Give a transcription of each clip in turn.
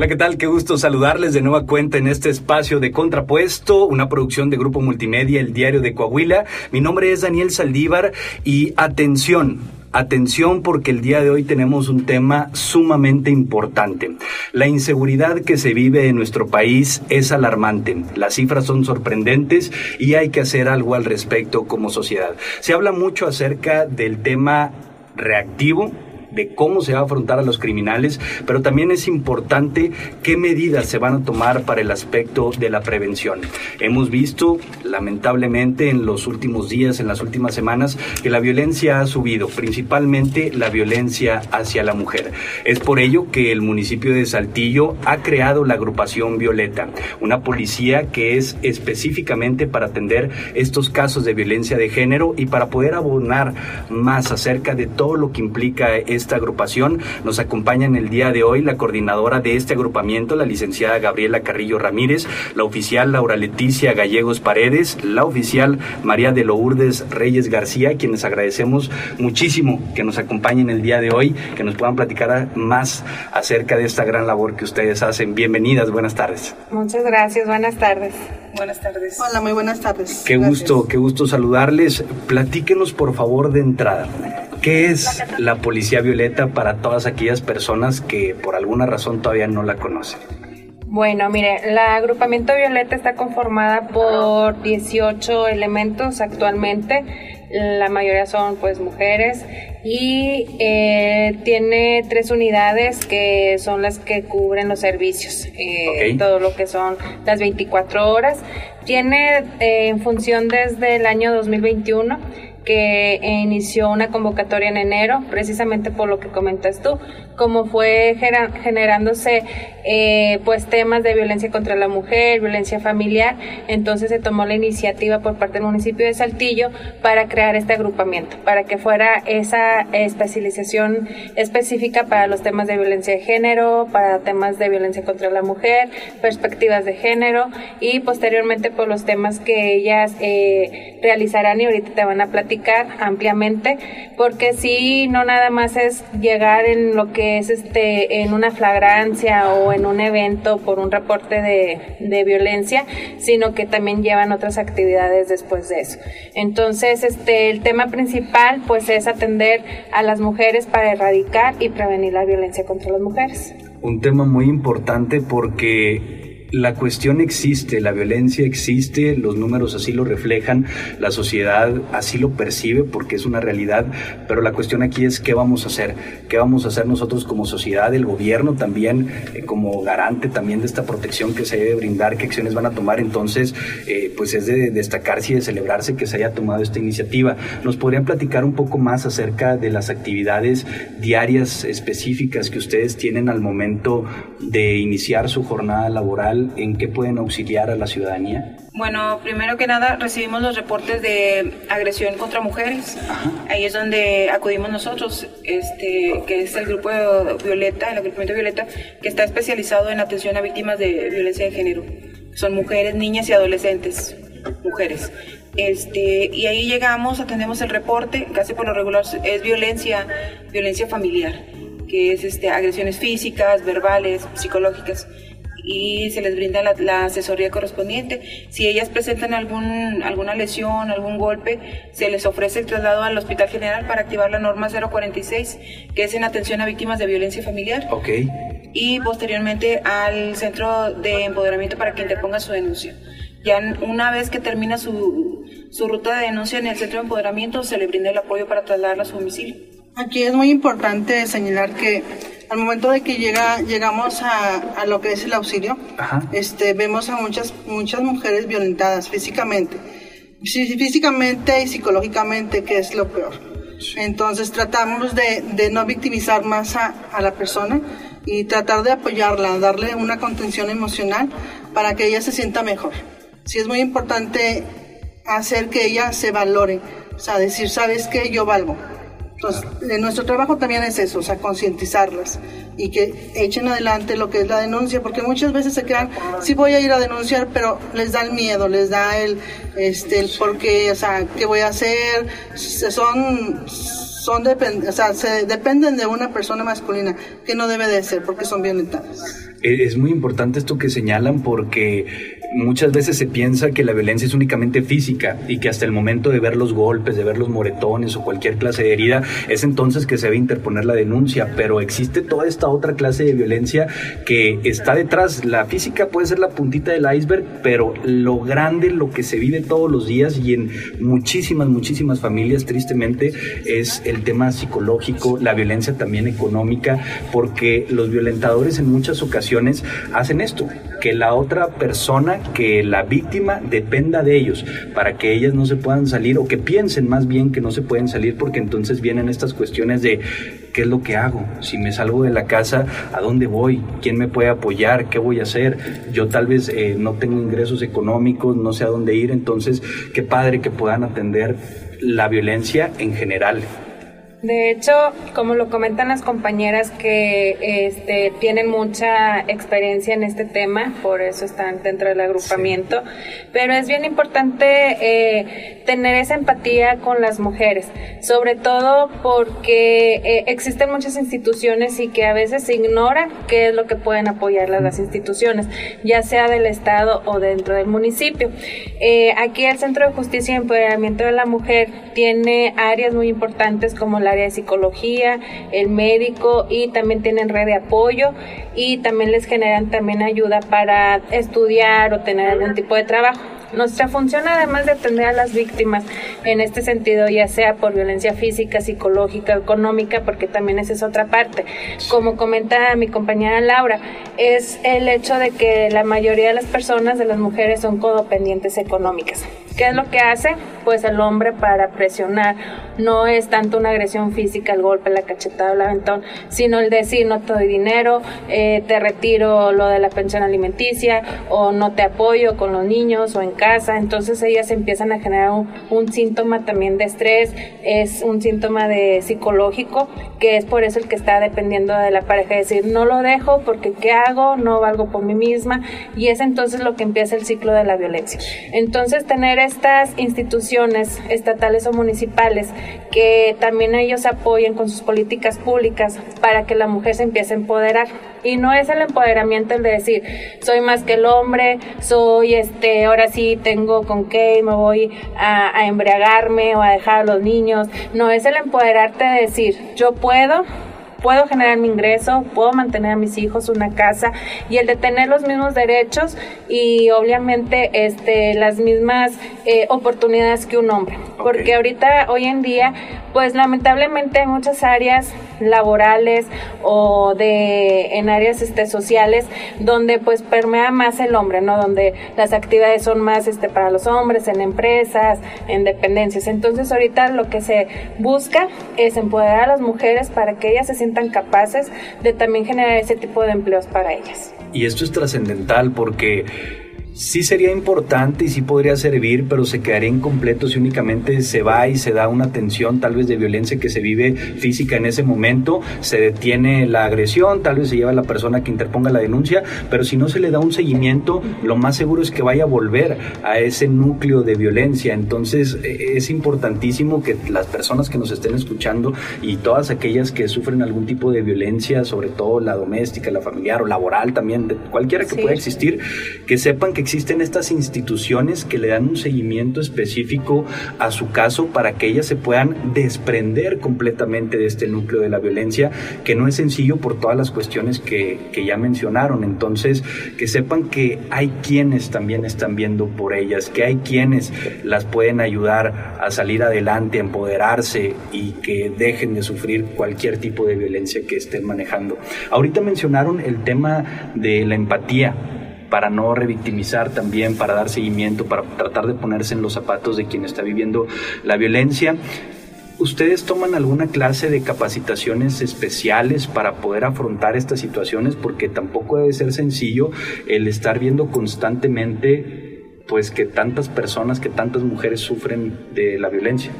Hola, ¿qué tal? Qué gusto saludarles de nueva cuenta en este espacio de Contrapuesto, una producción de Grupo Multimedia, el Diario de Coahuila. Mi nombre es Daniel Saldívar y atención, Atención porque el día de hoy tenemos un tema sumamente importante. La inseguridad que se vive en nuestro país es alarmante. Las cifras son sorprendentes y hay que hacer algo al respecto como sociedad. Se habla mucho acerca del tema reactivo de cómo se va a afrontar a los criminales, pero también es importante qué medidas se van a tomar para el aspecto de la prevención. Hemos visto, lamentablemente, en los últimos días, en las últimas semanas, que la violencia ha subido, principalmente la violencia hacia la mujer. Es por ello que el municipio de Saltillo ha creado la agrupación Violeta, una policía que es específicamente para atender estos casos de violencia de género y para poder abonar más acerca de todo lo que implica esta agrupación. Nos acompaña en el día de hoy la coordinadora de este agrupamiento, la licenciada Gabriela Carrillo Ramírez, la oficial Laura Leticia Gallegos Paredes, la oficial María de Lourdes Reyes García, quienes agradecemos muchísimo que nos acompañen el día de hoy, que nos puedan platicar más acerca de esta gran labor que ustedes hacen. Bienvenidas, buenas tardes. Muchas gracias, buenas tardes. Buenas tardes. Hola, muy buenas tardes. Qué gusto, qué gusto saludarles. Platíquenos por favor de entrada. ¿Qué es la Policía Violeta para todas aquellas personas que por alguna razón todavía no la conocen? Bueno, mire, la agrupamiento Violeta está conformada por 18 elementos actualmente. La mayoría son pues mujeres y eh, tiene tres unidades que son las que cubren los servicios, eh, todo lo que son las 24 horas. Tiene eh, en función desde el año 2021 que inició una convocatoria en enero, precisamente por lo que comentas tú, como fue generándose eh, pues temas de violencia contra la mujer, violencia familiar, entonces se tomó la iniciativa por parte del municipio de Saltillo para crear este agrupamiento, para que fuera esa especialización específica para los temas de violencia de género, para temas de violencia contra la mujer, perspectivas de género y posteriormente por los temas que ellas eh, realizarán y ahorita te van a platicar ampliamente, porque si no nada más es llegar en lo que es este en una flagrancia o en un evento por un reporte de, de violencia, sino que también llevan otras actividades después de eso. Entonces, este el tema principal pues es atender a las mujeres para erradicar y prevenir la violencia contra las mujeres. Un tema muy importante porque la cuestión existe, la violencia existe, los números así lo reflejan, la sociedad así lo percibe porque es una realidad, pero la cuestión aquí es qué vamos a hacer, qué vamos a hacer nosotros como sociedad, el gobierno también eh, como garante también de esta protección que se debe brindar, qué acciones van a tomar, entonces eh, pues es de destacarse y de celebrarse que se haya tomado esta iniciativa. ¿Nos podrían platicar un poco más acerca de las actividades diarias específicas que ustedes tienen al momento de iniciar su jornada laboral? En qué pueden auxiliar a la ciudadanía? Bueno, primero que nada recibimos los reportes de agresión contra mujeres. Ahí es donde acudimos nosotros, este, que es el grupo Violeta, el agrupamiento Violeta, que está especializado en atención a víctimas de violencia de género. Son mujeres, niñas y adolescentes, mujeres. Este, y ahí llegamos, atendemos el reporte, casi por lo regular es violencia, violencia familiar, que es este, agresiones físicas, verbales, psicológicas y se les brinda la, asesoría correspondiente. Si ellas presentan algún, alguna lesión, algún golpe, se les ofrece el traslado al Hospital General para activar la norma 046, que es en atención a víctimas de violencia familiar. Ok. Y posteriormente al Centro de Empoderamiento para que interponga su denuncia. Ya una vez que termina su, su ruta de denuncia en el Centro de Empoderamiento, se le brinda el apoyo para trasladarla a su domicilio. Aquí es muy importante señalar que al momento de que llega, llegamos a, a lo que es el auxilio, este, vemos a muchas, muchas mujeres violentadas físicamente, físicamente y psicológicamente, que es lo peor. Entonces tratamos de, de no victimizar más a, a, la persona y tratar de apoyarla, darle una contención emocional para que ella se sienta mejor. Sí es muy importante hacer que ella se valore, o sea, decir, sabes que yo valgo entonces, nuestro trabajo también es eso, o sea, concientizarlas y que echen adelante lo que es la denuncia, porque muchas veces se quedan, sí voy a ir a denunciar, pero les da el miedo, les da el, este, el por qué, o sea, qué voy a hacer, son, son depend, o sea, se dependen de una persona masculina, que no debe de ser, porque son violentadas. E, es muy importante esto que señalan porque muchas veces se piensa que la violencia es únicamente física y que hasta el momento de ver los golpes, de ver los moretones o cualquier clase de herida, es entonces que se debe interponer la denuncia, pero existe toda esta otra clase de violencia que está detrás. La física puede ser la puntita del iceberg, pero lo grande, lo que se vive todos los días y en muchísimas, muchísimas familias, tristemente, es el tema psicológico, la violencia también económica, porque los violentadores en muchas ocasiones hacen esto, que la otra persona que la víctima dependa de ellos para que ellas no se puedan salir o que piensen más bien que no se pueden salir porque entonces vienen estas cuestiones de qué es lo que hago, si me salgo de la casa, ¿a dónde voy? ¿Quién me puede apoyar? ¿Qué voy a hacer? Yo tal vez eh, no tengo ingresos económicos, no sé a dónde ir, entonces qué padre que puedan atender la violencia en general. De hecho, como lo comentan las compañeras que este, tienen mucha experiencia en este tema, por eso están dentro del agrupamiento, pero es bien importante eh, tener esa empatía con las mujeres, sobre todo porque eh, existen muchas instituciones y que a veces se ignora qué es lo que pueden apoyar las instituciones, ya sea del Estado o dentro del municipio. Eh, aquí el Centro de Justicia y Empoderamiento de la Mujer tiene áreas muy importantes como la área de psicología, el médico y también tienen red de apoyo y también les generan también ayuda para estudiar o tener algún tipo de trabajo. Nuestra función, además de atender a las víctimas en este sentido, ya sea por violencia física, psicológica, económica, porque también esa es otra parte, como comenta mi compañera Laura, es el hecho de que la mayoría de las personas, de las mujeres, son codependientes económicas. ¿Qué es lo que hace? Pues el hombre para presionar. No es tanto una agresión física, el golpe, la cachetada, el aventón, sino el decir no te doy dinero, eh, te retiro lo de la pensión alimenticia o no te apoyo con los niños o en casa. Entonces ellas empiezan a generar un, síntoma también de estrés, es un síntoma de psicológico, que es por eso el que está dependiendo de la pareja, decir no lo dejo porque ¿qué hago? No valgo por mí misma y es entonces lo que empieza el ciclo de la violencia. Entonces tener estas instituciones estatales o municipales que también ellos apoyen con sus políticas públicas para que la mujer se empiece a empoderar. Y no es el empoderamiento el de decir, soy más que el hombre, soy este, ahora sí tengo con qué, me voy a, a embriagarme o a dejar a los niños. No es el empoderarte de decir, yo puedo, puedo generar mi ingreso, puedo mantener a mis hijos, una casa y el de tener los mismos derechos y obviamente este, las mismas eh, oportunidades que un hombre. Porque ahorita, hoy en día, pues lamentablemente hay muchas áreas laborales o de en áreas este, sociales donde pues permea más el hombre, ¿no? Donde las actividades son más este, para los hombres, en empresas, en dependencias. Entonces ahorita lo que se busca es empoderar a las mujeres para que ellas se sientan capaces de también generar ese tipo de empleos para ellas. Y esto es trascendental porque sí sería importante y sí podría servir, pero se quedaría incompleto si únicamente se va y se da una atención tal vez de violencia que se vive física en ese momento, se detiene la agresión, tal vez se lleva a la persona que interponga la denuncia, pero si no se le da un seguimiento, lo más seguro es que vaya a volver a ese núcleo de violencia. Entonces e, es importantísimo que las personas que nos estén escuchando y todas aquellas que sufren algún tipo de violencia, sobre todo la doméstica, la familiar o laboral también, cualquiera que pueda existir, que sepan que existen estas instituciones que le dan un seguimiento específico a su caso para que ellas se puedan desprender completamente de este núcleo de la violencia, que no es sencillo por todas las cuestiones que, que ya mencionaron. Entonces, que sepan que hay quienes también están viendo por ellas, que hay quienes las pueden ayudar a salir adelante, a empoderarse y que dejen de sufrir cualquier tipo de violencia que estén manejando. Ahorita mencionaron el tema de la empatía para no revictimizar también, para dar seguimiento, para tratar de ponerse en los zapatos de quien está viviendo la violencia. ¿Ustedes toman alguna clase de capacitaciones especiales para poder afrontar estas situaciones? Porque tampoco debe ser sencillo el estar viendo constantemente pues que tantas personas, que tantas mujeres sufren de la violencia.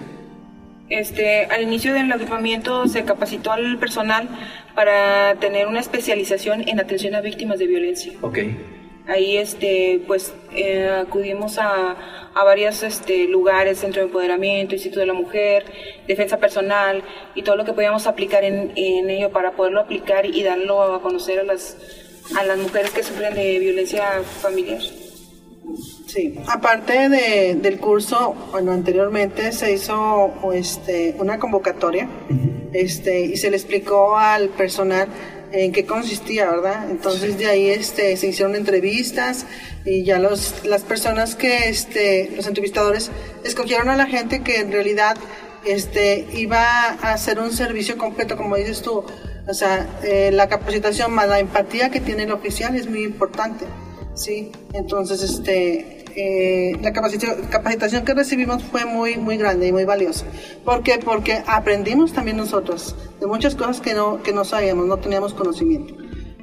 Este, al inicio del agrupamiento se capacitó al personal para tener una especialización en atención a víctimas de violencia. Okay. Ahí este, pues, eh, acudimos a, a varios este, lugares, Centro de Empoderamiento, Instituto de la Mujer, Defensa Personal y todo lo que podíamos aplicar en, en ello para poderlo aplicar y darlo a conocer a las a las mujeres que sufren de violencia familiar. Sí, aparte de, del curso, bueno, anteriormente se hizo este, una convocatoria este, y se le explicó al personal en qué consistía, ¿verdad? Entonces de ahí este, se hicieron entrevistas y ya los, las personas que, este, los entrevistadores, escogieron a la gente que en realidad este, iba a hacer un servicio completo, como dices tú. O sea, eh, la capacitación más la empatía que tiene el oficial es muy importante, ¿sí? Entonces, este, eh, la capacitación, que recibimos fue muy, muy grande y muy valiosa. ¿Por qué? Porque aprendimos también nosotros de muchas cosas que no, que no sabíamos, no teníamos conocimiento.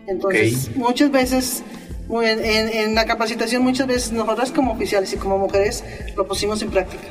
Entonces, muchas veces, en, en la capacitación, muchas veces nosotras como oficiales y como mujeres lo pusimos en práctica.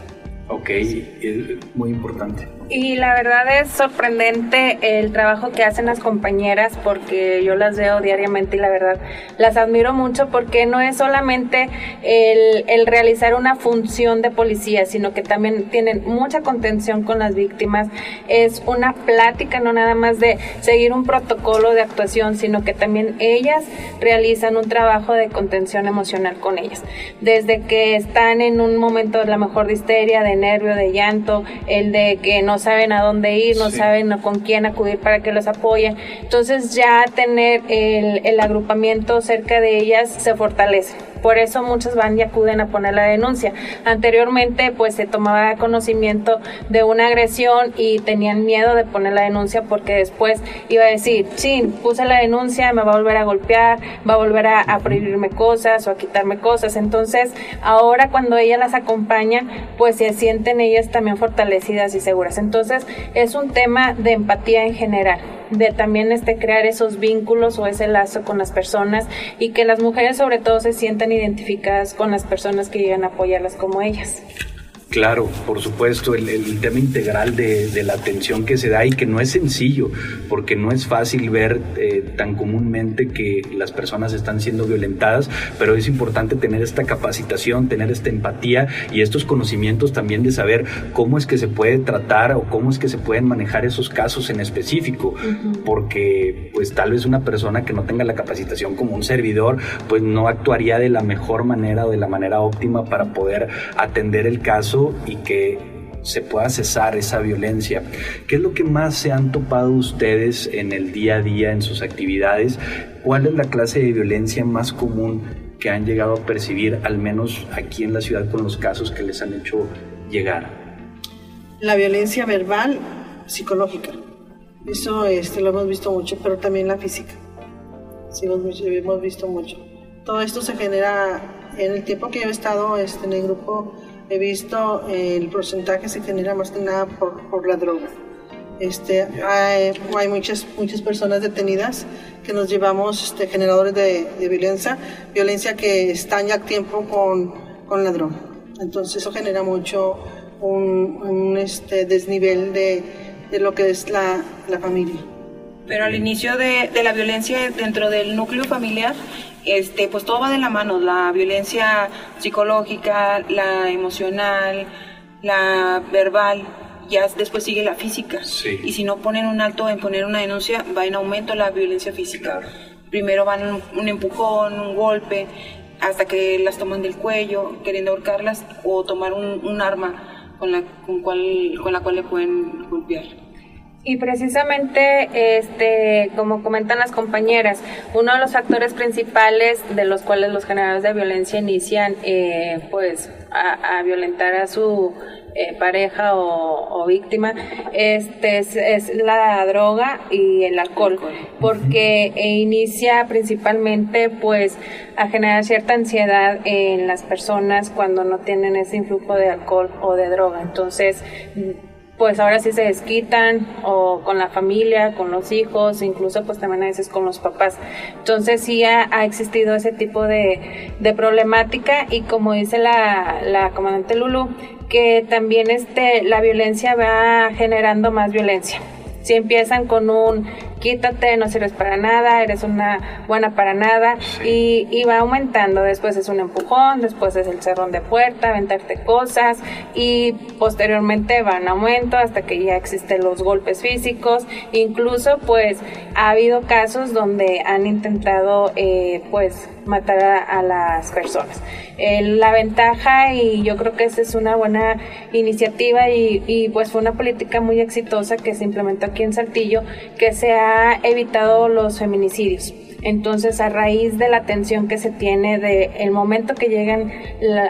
Ok, es muy importante. Y la verdad es sorprendente el trabajo que hacen las compañeras porque yo las veo diariamente y la verdad las admiro mucho porque no es solamente el, el realizar una función de policía, sino que también tienen mucha contención con las víctimas. Es una plática, no nada más de seguir un protocolo de actuación, sino que también ellas realizan un trabajo de contención emocional con ellas. Desde que están en un momento de la mejor de histeria, de nervio, de llanto, el de que no saben a dónde ir, no saben con quién acudir para que los apoyen. Entonces ya tener el, el agrupamiento cerca de ellas se fortalece. Por eso muchos van y acuden a poner la denuncia. Anteriormente pues se tomaba conocimiento de una agresión y tenían miedo de poner la denuncia porque después iba a decir, chin, puse la denuncia, me va a volver a golpear, va a volver a, a prohibirme cosas o a quitarme cosas. Entonces ahora cuando ella las acompaña pues se sienten ellas también fortalecidas y seguras. Entonces es un tema de empatía en general de también este crear esos vínculos o ese lazo con las personas y que las mujeres sobre todo se sientan identificadas con las personas que llegan a apoyarlas como ellas. Claro, por supuesto, el, tema integral de, la atención que se da y que no es sencillo, porque no es fácil ver eh, tan comúnmente que las personas están siendo violentadas, pero es importante tener esta capacitación, tener esta empatía y estos conocimientos también de saber cómo es que se puede tratar o cómo es que se pueden manejar esos casos en específico, porque pues tal vez una persona que no tenga la capacitación como un servidor, pues no actuaría de la mejor manera o de la manera óptima para poder atender el caso y que se pueda cesar esa violencia. ¿Qué es lo que más se han topado ustedes en el día a día, en sus actividades? ¿Cuál es la clase de violencia más común que han llegado a percibir, al menos aquí en la ciudad, con los casos que les han hecho llegar? La violencia verbal, psicológica. Eso este, lo hemos visto mucho, pero también la física. Sí, lo hemos visto mucho. Todo esto se genera en el tiempo que yo he estado este, en el grupo he visto el porcentaje se genera más que nada por, por la droga. Este, hay, hay, muchas, muchas personas detenidas que nos llevamos este, generadores de, de, violencia, violencia que están ya a tiempo con, con la droga. Entonces eso genera mucho un, un este, desnivel de, de, lo que es la, la familia. Pero al inicio de, de, la violencia dentro del núcleo familiar este, pues todo va de la mano, la violencia psicológica, la emocional, la verbal, ya después sigue la física. Y si no ponen un alto en poner una denuncia, va en aumento la violencia física. Primero van un, empujón, un golpe, hasta que las toman del cuello, queriendo ahorcarlas, o tomar un, un arma con la, con, cual, con la cual le pueden golpear. Y precisamente, este, como comentan las compañeras, uno de los factores principales de los cuales los generadores de violencia inician, eh, pues, a, violentar a su eh, pareja o, víctima, este, es, la droga y el alcohol, porque inicia principalmente, pues, a generar cierta ansiedad en las personas cuando no tienen ese influjo de alcohol o de droga. Entonces, pues ahora sí se desquitan o con la familia, con los hijos, incluso pues también a veces con los papás. Entonces sí ha, existido ese tipo de, de, problemática y como dice la, la comandante Lulu, que también este, la violencia va generando más violencia. Si empiezan con un quítate, no sirves para nada, eres una buena para nada y, y, va aumentando. Después es un empujón, después es el cerrón de puerta, aventarte cosas y posteriormente va en aumento hasta que ya existen los golpes físicos. Incluso pues ha habido casos donde han intentado eh, pues matar a, las personas. la ventaja y yo creo que esa es una buena iniciativa y, y, pues fue una política muy exitosa que se implementó aquí en Saltillo que se ha evitado los feminicidios. Entonces, a raíz de la atención que se tiene de el momento que llegan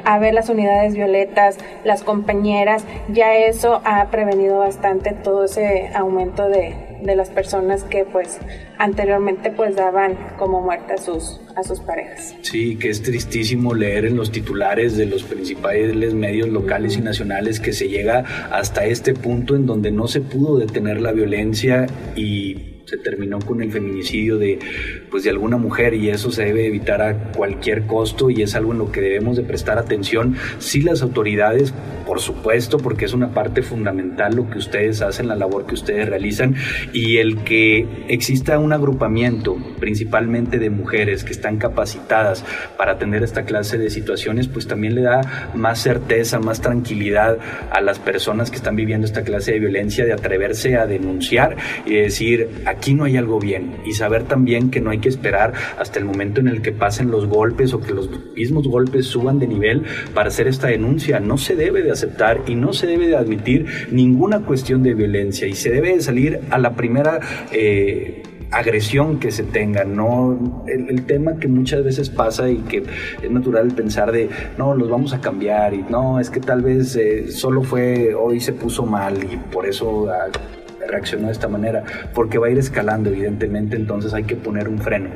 a ver las unidades violetas, las compañeras, ya eso ha prevenido bastante todo ese aumento de, las personas que pues anteriormente pues daban como muerte a sus a sus parejas. Sí, que es tristísimo leer en los titulares de los principales medios locales y nacionales que se llega hasta este punto en donde no se pudo detener la violencia y se terminó con el feminicidio de, pues, de alguna mujer y eso se debe evitar a cualquier costo y es algo en lo que debemos de prestar atención. Sí las autoridades, por supuesto, porque es una parte fundamental lo que ustedes hacen, la labor que ustedes realizan y el que exista un agrupamiento principalmente de mujeres que están capacitadas para atender esta clase de situaciones, pues también le da más certeza, más tranquilidad a las personas que están viviendo esta clase de violencia de atreverse a denunciar y decir, aquí no hay algo bien. Y saber también que no hay que esperar hasta el momento en el que pasen los golpes o que los mismos golpes suban de nivel para hacer esta denuncia. No se debe de aceptar y no se debe de admitir ninguna cuestión de violencia. Y se debe de salir a la primera... Eh, agresión que se tenga, no el, tema que muchas veces pasa y que es natural pensar de no, los vamos a cambiar y no, es que tal vez eh, solo fue hoy se puso mal y por eso ah, reaccionó de esta manera, porque va a ir escalando evidentemente, entonces hay que poner un freno.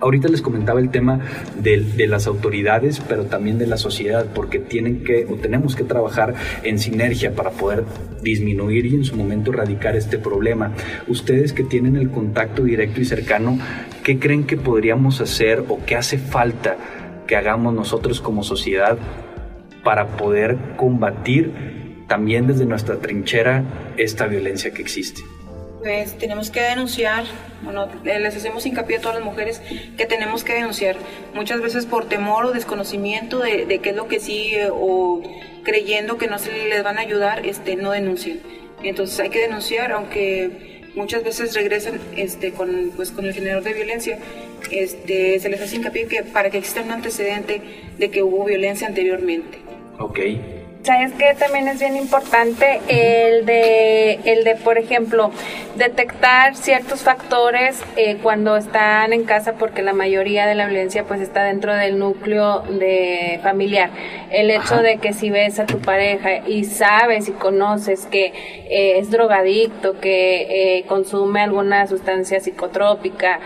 Ahorita les comentaba el tema de, de, las autoridades, pero también de la sociedad, porque tienen que o tenemos que trabajar en sinergia para poder disminuir y en su momento erradicar este problema. Ustedes que tienen el contacto directo y cercano, ¿qué creen que podríamos hacer o qué hace falta que hagamos nosotros como sociedad para poder combatir también desde nuestra trinchera esta violencia que existe? Pues tenemos que denunciar, bueno, les hacemos hincapié a todas las mujeres que tenemos que denunciar, muchas veces por temor o desconocimiento de, qué es lo que sigue o creyendo que no se les van a ayudar, este, no denuncian. Entonces hay que denunciar, aunque muchas veces regresan este, con, pues, con el generador de violencia, este, se les hace hincapié que para que exista un antecedente de que hubo violencia anteriormente. Ok. ¿Sabes que también es bien importante? El de, el de por ejemplo, detectar ciertos factores eh, cuando están en casa, porque la mayoría de la violencia pues está dentro del núcleo de familiar. El hecho de que si ves a tu pareja y sabes y conoces que eh, es drogadicto, que eh, consume alguna sustancia psicotrópica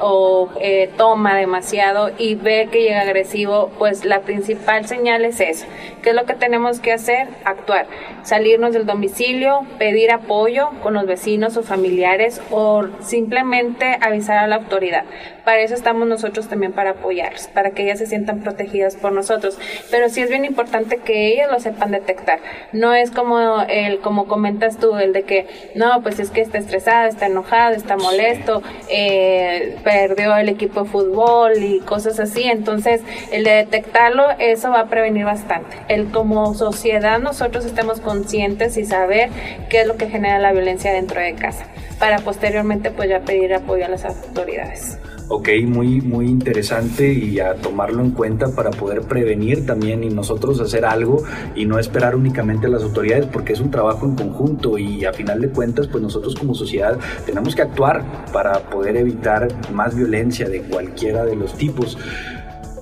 o toma demasiado y ve que llega agresivo, pues la principal señal es eso. ¿Qué es lo que tenemos que hacer? Actuar, salirnos del domicilio, pedir apoyo con los vecinos o familiares o simplemente avisar a la autoridad. Para eso estamos nosotros también para apoyarlos, para que ellas se sientan protegidas por nosotros. Pero sí es bien importante que ellas lo sepan detectar. No es como el, como comentas tú, el de que no, pues es que está estresado, está enojado, está molesto, eh, perdió el equipo de fútbol y cosas así. Entonces, el de detectarlo, eso va a prevenir bastante. El como sociedad nosotros estemos conscientes y saber qué es lo que genera la violencia dentro de casa, para posteriormente pues ya pedir apoyo a las autoridades. Ok, muy, muy interesante y a tomarlo en cuenta para poder prevenir también y nosotros hacer algo y no esperar únicamente a las autoridades porque es un trabajo en conjunto y a final de cuentas pues nosotros como sociedad tenemos que actuar para poder evitar más violencia de cualquiera de los tipos.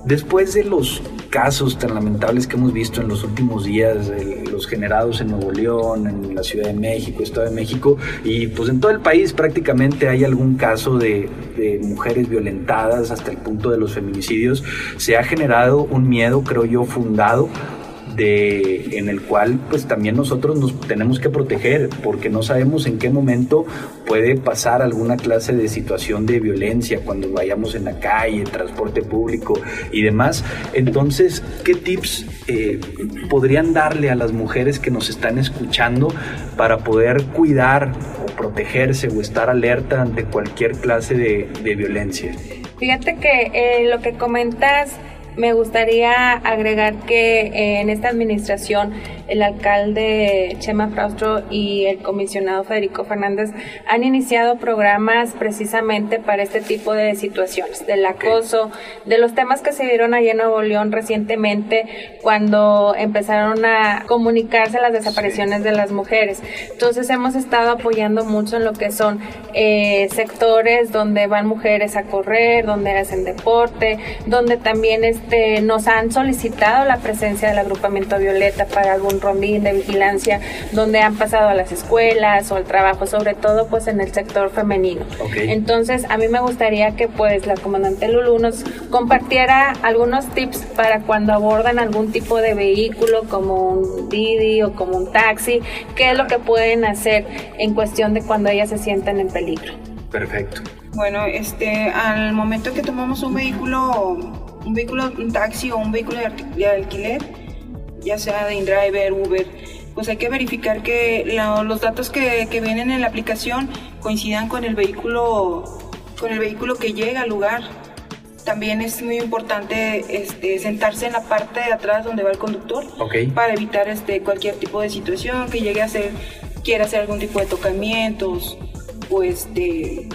Después de los casos tan lamentables que hemos visto en los últimos días, los generados en Nuevo León, en la Ciudad de México, Estado de México, y pues en todo el país prácticamente hay algún caso de, de mujeres violentadas hasta el punto de los feminicidios, se ha generado un miedo, creo yo, fundado de, en el cual pues también nosotros nos tenemos que proteger porque no sabemos en qué momento puede pasar alguna clase de situación de violencia cuando vayamos en la calle, transporte público y demás. Entonces, ¿qué tips eh, podrían darle a las mujeres que nos están escuchando para poder cuidar o protegerse o estar alerta ante cualquier clase de, de violencia. Fíjate que eh, lo que comentas me gustaría agregar que eh, en esta administración el alcalde Chema Fraustro y el comisionado Federico Fernández han iniciado programas precisamente para este tipo de situaciones, del acoso, de los temas que se vieron allá en Nuevo León recientemente cuando empezaron a comunicarse las desapariciones de las mujeres. Entonces hemos estado apoyando mucho en lo que son eh, sectores donde van mujeres a correr, donde hacen deporte, donde también es este, nos han solicitado la presencia del agrupamiento Violeta para algún rondín de vigilancia donde han pasado a las escuelas o al trabajo, sobre todo pues en el sector femenino. Entonces a mí me gustaría que pues la comandante Lulu nos compartiera algunos tips para cuando abordan algún tipo de vehículo como un Didi o como un taxi, qué es lo que pueden hacer en cuestión de cuando ellas se sientan en peligro. Perfecto. Bueno, este, al momento que tomamos un vehículo un vehículo, un taxi o un vehículo de, alquiler, ya sea de InDriver, Uber, pues hay que verificar que los datos que, que, vienen en la aplicación coincidan con el vehículo, con el vehículo que llega al lugar. También es muy importante este, sentarse en la parte de atrás donde va el conductor para evitar este, cualquier tipo de situación que llegue a ser, quiera hacer algún tipo de tocamientos o este,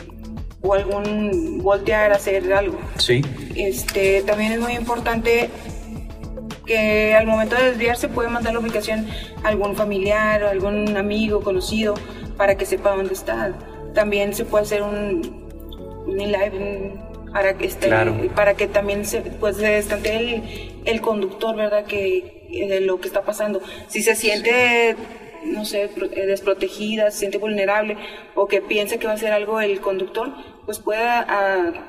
o algún voltear, hacer algo. Sí. Este, también es muy importante que al momento de desviarse puede mandar la ubicación a algún familiar o algún amigo conocido para que sepa dónde está. También se puede hacer un, un live para, que este, para que también se, pues, se el, el conductor, ¿verdad? Que, de lo que está pasando. Si se siente no sé, eh, desprotegida, se siente vulnerable o que piensa que va a hacer algo el conductor, pues pueda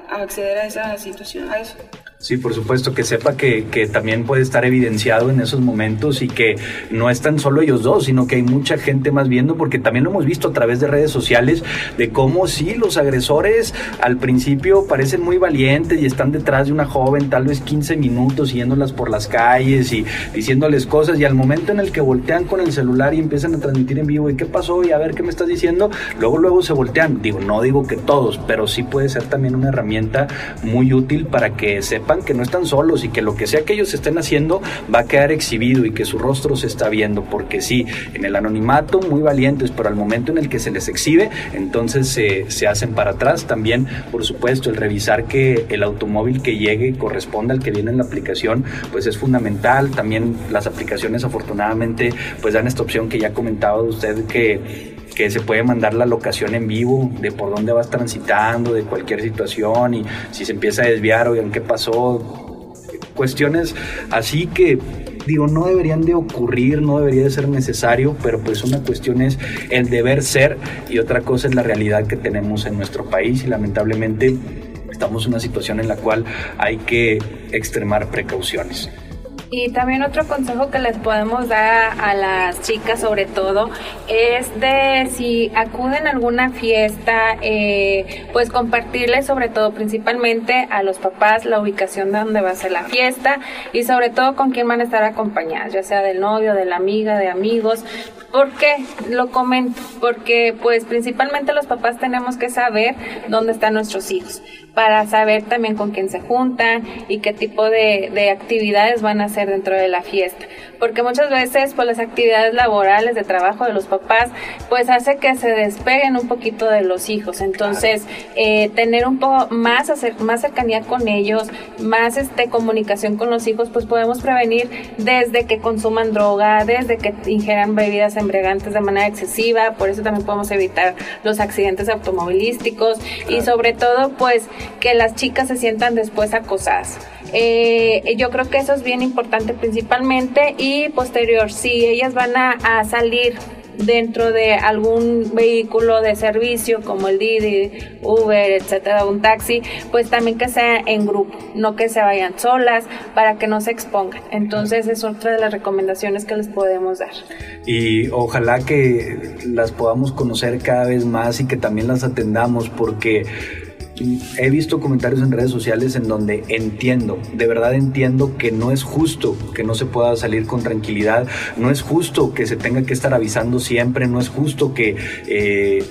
acceder a esa situación, a eso. Sí, por supuesto, que sepa que, que, también puede estar evidenciado en esos momentos y que no están solo ellos dos, sino que hay mucha gente más viendo, porque también lo hemos visto a través de redes sociales, de cómo sí, los agresores al principio parecen muy valientes y están detrás de una joven, tal vez 15 minutos, yéndolas por las calles y diciéndoles cosas, y al momento en el que voltean con el celular y empiezan a transmitir en vivo, ¿y qué pasó? Y a ver qué me estás diciendo, luego, luego se voltean. Digo, no digo que todos, pero sí puede ser también una herramienta muy útil para que que no están solos y que lo que sea que ellos estén haciendo va a quedar exhibido y que su rostro se está viendo, porque sí, en el anonimato muy valientes, pero al momento en el que se les exhibe, entonces se, se hacen para atrás. También, por supuesto, el revisar que el automóvil que llegue corresponda al que viene en la aplicación, pues es fundamental. También las aplicaciones afortunadamente pues dan esta opción que ya comentaba usted que que se puede mandar la locación en vivo de por dónde vas transitando, de cualquier situación y si se empieza a desviar, oigan, ¿qué pasó? Cuestiones así que digo, no deberían de ocurrir, no debería de ser necesario, pero pues una cuestión es el deber ser y otra cosa es la realidad que tenemos en nuestro país y lamentablemente estamos en una situación en la cual hay que extremar precauciones. Y también otro consejo que les podemos dar a las chicas sobre todo es de si acuden a alguna fiesta, eh, pues compartirles sobre todo principalmente a los papás la ubicación de donde va a ser la fiesta y sobre todo con quién van a estar acompañadas, ya sea del novio, de la amiga, de amigos. ¿Por qué lo comento? Porque pues principalmente los papás tenemos que saber dónde están nuestros hijos para saber también con quién se juntan y qué tipo de, de actividades van a hacer dentro de la fiesta. Porque muchas veces, pues las actividades laborales de trabajo de los papás, pues hace que se despeguen un poquito de los hijos. Entonces, eh, tener un poco más, más cercanía con ellos, más este, comunicación con los hijos, pues podemos prevenir desde que consuman droga, desde que ingieran bebidas embriagantes de manera excesiva. Por eso también podemos evitar los accidentes automovilísticos y sobre todo, pues que las chicas se sientan después acosadas. Eh, yo creo que eso es bien importante principalmente y posterior, si ellas van a, salir dentro de algún vehículo de servicio como el Didi, Uber, etcétera, un taxi, pues también que sea en grupo, no que se vayan solas para que no se expongan. Entonces es otra de las recomendaciones que les podemos dar. Y ojalá que las podamos conocer cada vez más y que también las atendamos porque he visto comentarios en redes sociales en donde entiendo, de verdad entiendo que no es justo que no se pueda salir con tranquilidad, no es justo que se tenga que estar avisando siempre, no es justo que... Eh,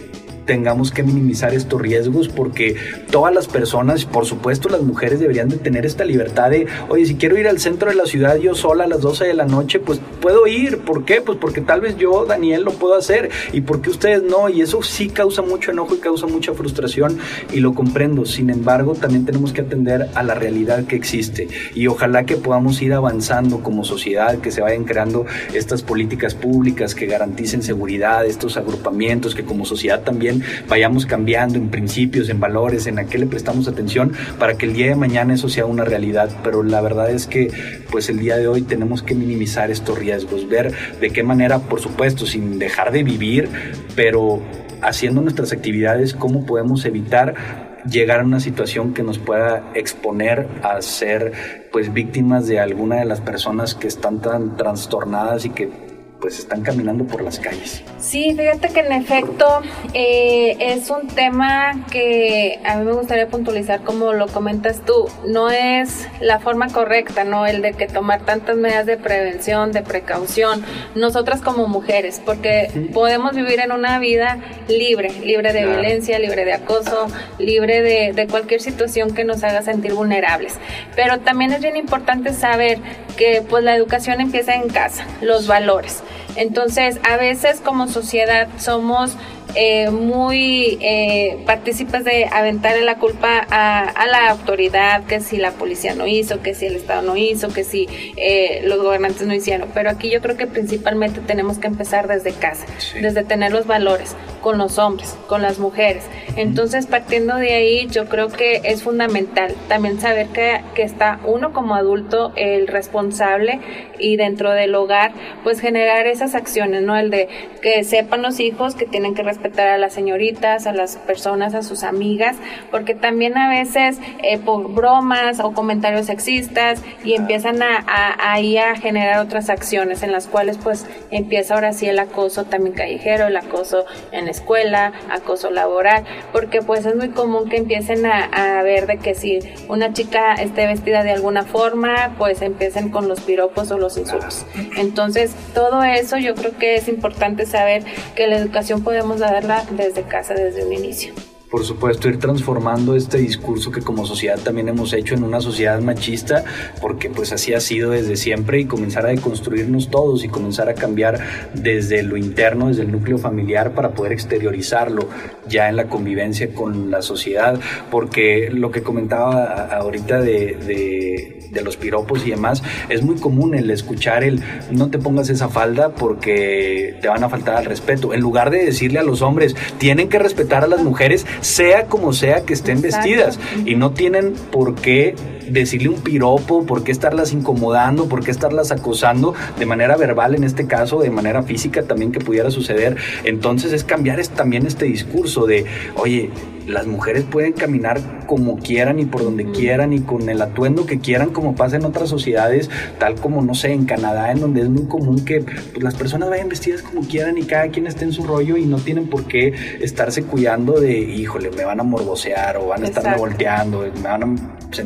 tengamos que minimizar estos riesgos porque todas las personas, por supuesto las mujeres deberían de tener esta libertad de, oye, si quiero ir al centro de la ciudad yo sola a las 12 de la noche, pues puedo ir. ¿Por qué? Pues porque tal vez yo, Daniel, lo puedo hacer y porque ustedes no. Y eso sí causa mucho enojo y causa mucha frustración y lo comprendo. Sin embargo, también tenemos que atender a la realidad que existe y ojalá que podamos ir avanzando como sociedad, que se vayan creando estas políticas públicas que garanticen seguridad, estos agrupamientos, que como sociedad también vayamos cambiando en principios, en valores, en a qué le prestamos atención para que el día de mañana eso sea una realidad. Pero la verdad es que pues el día de hoy tenemos que minimizar estos riesgos, ver de qué manera, por supuesto, sin dejar de vivir, pero haciendo nuestras actividades, cómo podemos evitar llegar a una situación que nos pueda exponer a ser pues víctimas de alguna de las personas que están tan trastornadas y que pues están caminando por las calles. Sí, fíjate que en efecto eh, es un tema que a mí me gustaría puntualizar como lo comentas tú, no es la forma correcta, ¿no? El de que tomar tantas medidas de prevención, de precaución, nosotras como mujeres, porque podemos vivir en una vida libre, libre de violencia, libre de acoso, libre de, de cualquier situación que nos haga sentir vulnerables. Pero también es bien importante saber que pues la educación empieza en casa, los valores. Entonces, a veces como sociedad somos eh, muy eh, partícipes de aventarle la culpa a, la autoridad, que si la policía no hizo, que si el Estado no hizo, que si eh, los gobernantes no hicieron. Pero aquí yo creo que principalmente tenemos que empezar desde casa, desde tener los valores con los hombres, con las mujeres. Entonces, partiendo de ahí, yo creo que es fundamental también saber que, que está uno como adulto el responsable y dentro del hogar, pues generar esas acciones, ¿no? El de que sepan los hijos que tienen que respetar a las señoritas, a las personas, a sus amigas, porque también a veces eh, por bromas o comentarios sexistas y empiezan a, a, ahí a generar otras acciones en las cuales pues empieza ahora sí el acoso también callejero, el acoso en la escuela, acoso laboral, porque pues es muy común que empiecen a, a ver de que si una chica esté vestida de alguna forma, pues empiecen con los piropos o los insultos. Entonces, todo eso yo creo que es importante saber que la educación podemos darla desde casa, desde un inicio por supuesto, ir transformando este discurso que como sociedad también hemos hecho en una sociedad machista, porque pues así ha sido desde siempre y comenzar a deconstruirnos todos y comenzar a cambiar desde lo interno, desde el núcleo familiar para poder exteriorizarlo ya en la convivencia con la sociedad, porque lo que comentaba ahorita de, de, de los piropos y demás, es muy común el escuchar el no te pongas esa falda porque te van a faltar al respeto, en lugar de decirle a los hombres, tienen que respetar a las mujeres, sea como sea que estén vestidas y no tienen por qué decirle un piropo, por qué estarlas incomodando, por qué estarlas acosando de manera verbal en este caso, de manera física también que pudiera suceder. Entonces es cambiar también este discurso de, oye, las mujeres pueden caminar como quieran y por donde quieran y con el atuendo que quieran como pasa en otras sociedades, tal como, no sé, en Canadá, en donde es muy común que pues, las personas vayan vestidas como quieran y cada quien esté en su rollo y no tienen por qué estarse cuidando de, híjole, me van a morbosear o van a estarme volteando, me van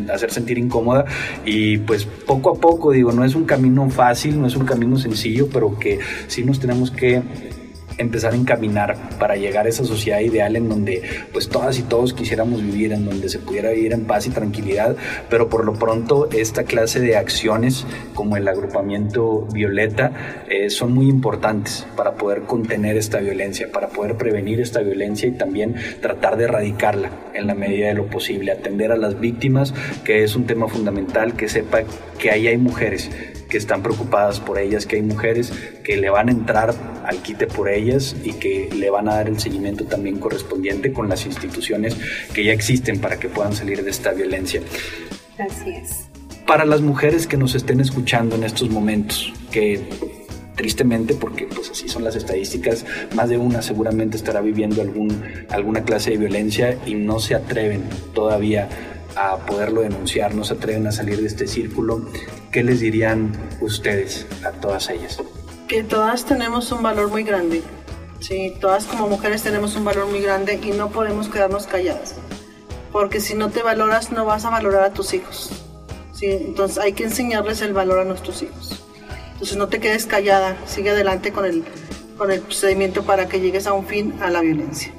a hacer sentir incómoda y pues poco a poco, digo, no es un camino fácil, no es un camino sencillo, pero que sí nos tenemos que empezar a encaminar para llegar a esa sociedad ideal en donde pues todas y todos quisiéramos vivir, en donde se pudiera vivir en paz y tranquilidad, pero por lo pronto esta clase de acciones como el agrupamiento Violeta eh, son muy importantes para poder contener esta violencia, para poder prevenir esta violencia y también tratar de erradicarla en la medida de lo posible, atender a las víctimas, que es un tema fundamental, que sepa que ahí hay mujeres que están preocupadas por ellas, que hay mujeres que le van a entrar al quite por ellas y que le van a dar el seguimiento también correspondiente con las instituciones que ya existen para que puedan salir de esta violencia. Así es. Para las mujeres que nos estén escuchando en estos momentos, que tristemente, porque pues así son las estadísticas, más de una seguramente estará viviendo algún, alguna clase de violencia y no se atreven todavía a poderlo denunciar, no se atreven a salir de este círculo. ¿Qué les dirían ustedes a todas ellas? Que todas tenemos un valor muy grande. Sí, todas como mujeres tenemos un valor muy grande y no podemos quedarnos calladas. Porque si no te valoras, no vas a valorar a tus hijos. ¿sí? Entonces hay que enseñarles el valor a nuestros hijos. Entonces no te quedes callada, sigue adelante con el, con el procedimiento para que llegues a un fin a la violencia.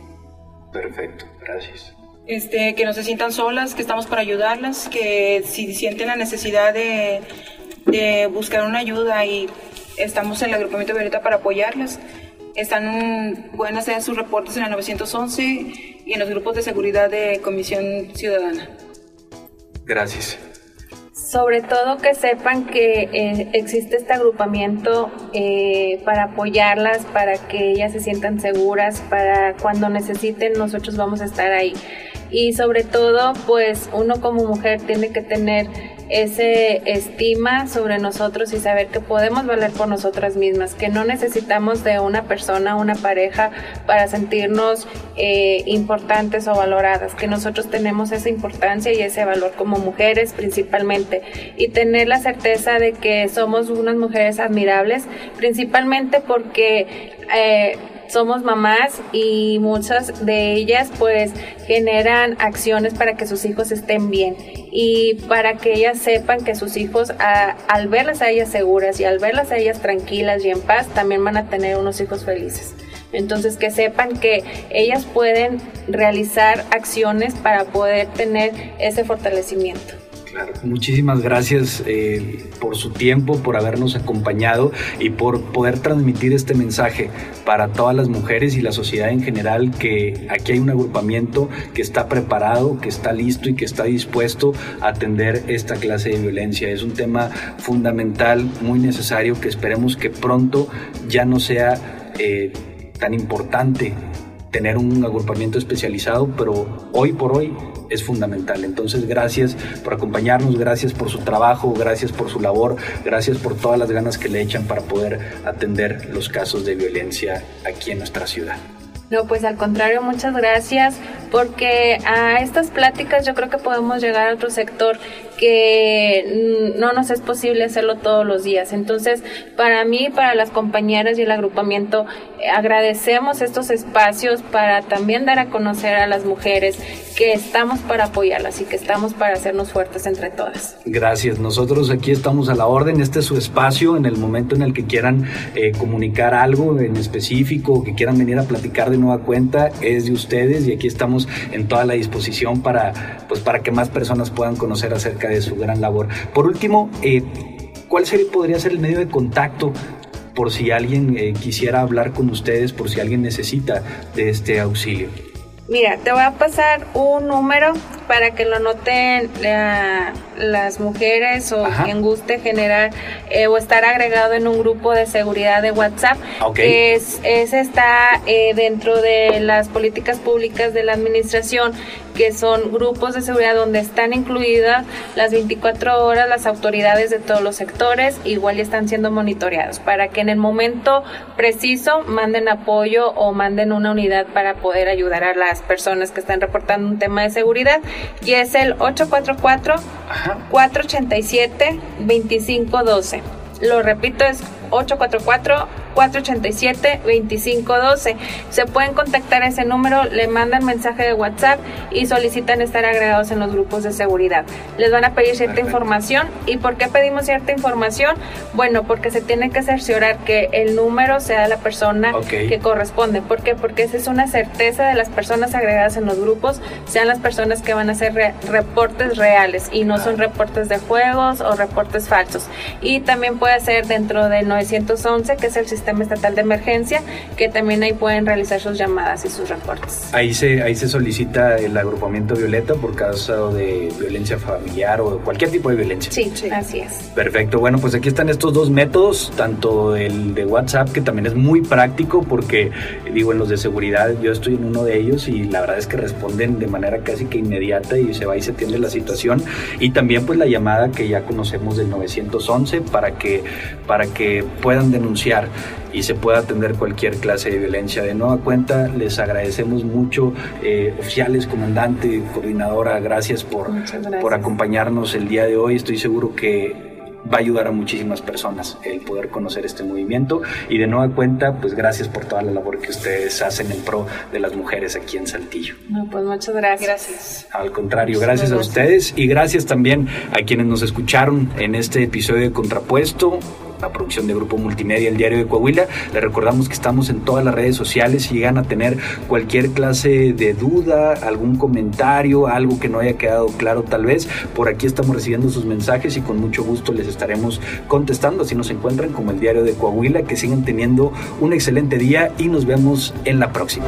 Perfecto, gracias. Este, que no se sientan solas, que estamos para ayudarlas, que si sienten la necesidad de, de buscar una ayuda y estamos en el agrupamiento Violeta para apoyarlas. Están, pueden hacer sus reportes en el 911 y en los grupos de seguridad de Comisión Ciudadana. Gracias. Sobre todo que sepan que eh, existe este agrupamiento eh, para apoyarlas, para que ellas se sientan seguras, para cuando necesiten nosotros vamos a estar ahí. Y sobre todo, pues uno como mujer tiene que tener ese estima sobre nosotros y saber que podemos valer por nosotras mismas, que no necesitamos de una persona, una pareja para sentirnos eh, importantes o valoradas, que nosotros tenemos esa importancia y ese valor como mujeres principalmente. Y tener la certeza de que somos unas mujeres admirables, principalmente porque... Eh, somos mamás y muchas de ellas pues generan acciones para que sus hijos estén bien y para que ellas sepan que sus hijos al verlas a ellas seguras y al verlas a ellas tranquilas y en paz también van a tener unos hijos felices. Entonces que sepan que ellas pueden realizar acciones para poder tener ese fortalecimiento. Muchísimas gracias eh, por su tiempo, por habernos acompañado y por poder transmitir este mensaje para todas las mujeres y la sociedad en general que aquí hay un agrupamiento que está preparado, que está listo y que está dispuesto a atender esta clase de violencia. Es un tema fundamental, muy necesario, que esperemos que pronto ya no sea eh, tan importante tener un agrupamiento especializado, pero hoy por hoy es fundamental. Entonces, gracias por acompañarnos, gracias por su trabajo, gracias por su labor, gracias por todas las ganas que le echan para poder atender los casos de violencia aquí en nuestra ciudad. No, pues al contrario, muchas gracias, porque a estas pláticas yo creo que podemos llegar a otro sector que no nos es posible hacerlo todos los días. Entonces, para mí, para las compañeras y el agrupamiento, eh, agradecemos estos espacios para también dar a conocer a las mujeres que estamos para apoyarlas y que estamos para hacernos fuertes entre todas. Gracias, nosotros aquí estamos a la orden, este es su espacio en el momento en el que quieran eh, comunicar algo en específico, que quieran venir a platicar de nueva cuenta, es de ustedes y aquí estamos en toda la disposición para, pues, para que más personas puedan conocer acerca de su gran labor. Por último, eh, ¿cuál sería, podría ser el medio de contacto por si alguien eh, quisiera hablar con ustedes, por si alguien necesita de este auxilio? Mira, te voy a pasar un número para que lo noten las mujeres o quien guste generar eh, o estar agregado en un grupo de seguridad de WhatsApp. Es, ese está eh, dentro de las políticas públicas de la administración que son grupos de seguridad donde están incluidas las 24 horas las autoridades de todos los sectores, igual ya están siendo monitoreados para que en el momento preciso manden apoyo o manden una unidad para poder ayudar a las personas que están reportando un tema de seguridad y es el 844-487-2512. Lo repito, es 844 487-2512. Se pueden contactar a ese número, le mandan mensaje de WhatsApp y solicitan estar agregados en los grupos de seguridad. Les van a pedir cierta información. ¿Y por qué pedimos cierta información? Bueno, porque se tiene que cerciorar que el número sea la persona que corresponde. ¿Por qué? Porque esa es una certeza de las personas agregadas en los grupos, sean las personas que van a hacer reportes reales y no son reportes de juegos o reportes falsos. Y también puede ser dentro del 911, que es el sistema Sistema Estatal de Emergencia, que también ahí pueden realizar sus llamadas y sus reportes. Ahí se, ahí se solicita el agrupamiento Violeta por caso de violencia familiar o cualquier tipo de violencia. Sí, sí, así es. Perfecto, bueno, pues aquí están estos dos métodos, tanto el de WhatsApp, que también es muy práctico porque, digo, en los de seguridad yo estoy en uno de ellos y la verdad es que responden de manera casi que inmediata y se va y se atiende la situación. Y también pues la llamada que ya conocemos del 911 para que, para que puedan denunciar y se pueda atender cualquier clase de violencia. De nueva cuenta, les agradecemos mucho, eh, oficiales, comandante, coordinadora, gracias por, por acompañarnos el día de hoy. Estoy seguro que va a ayudar a muchísimas personas el poder conocer este movimiento y de nueva cuenta pues gracias por toda la labor que ustedes hacen en pro de las mujeres aquí en Saltillo. No, pues muchas gracias. gracias. Al contrario, gracias, a ustedes y gracias también a quienes nos escucharon en este episodio de Contrapuesto la producción de Grupo Multimedia, el Diario de Coahuila. Les recordamos que estamos en todas las redes sociales. Si llegan a tener cualquier clase de duda, algún comentario, algo que no haya quedado claro tal vez, por aquí estamos recibiendo sus mensajes y con mucho gusto les estaremos contestando. Así nos encuentran como el Diario de Coahuila. Que sigan teniendo un excelente día y nos vemos en la próxima.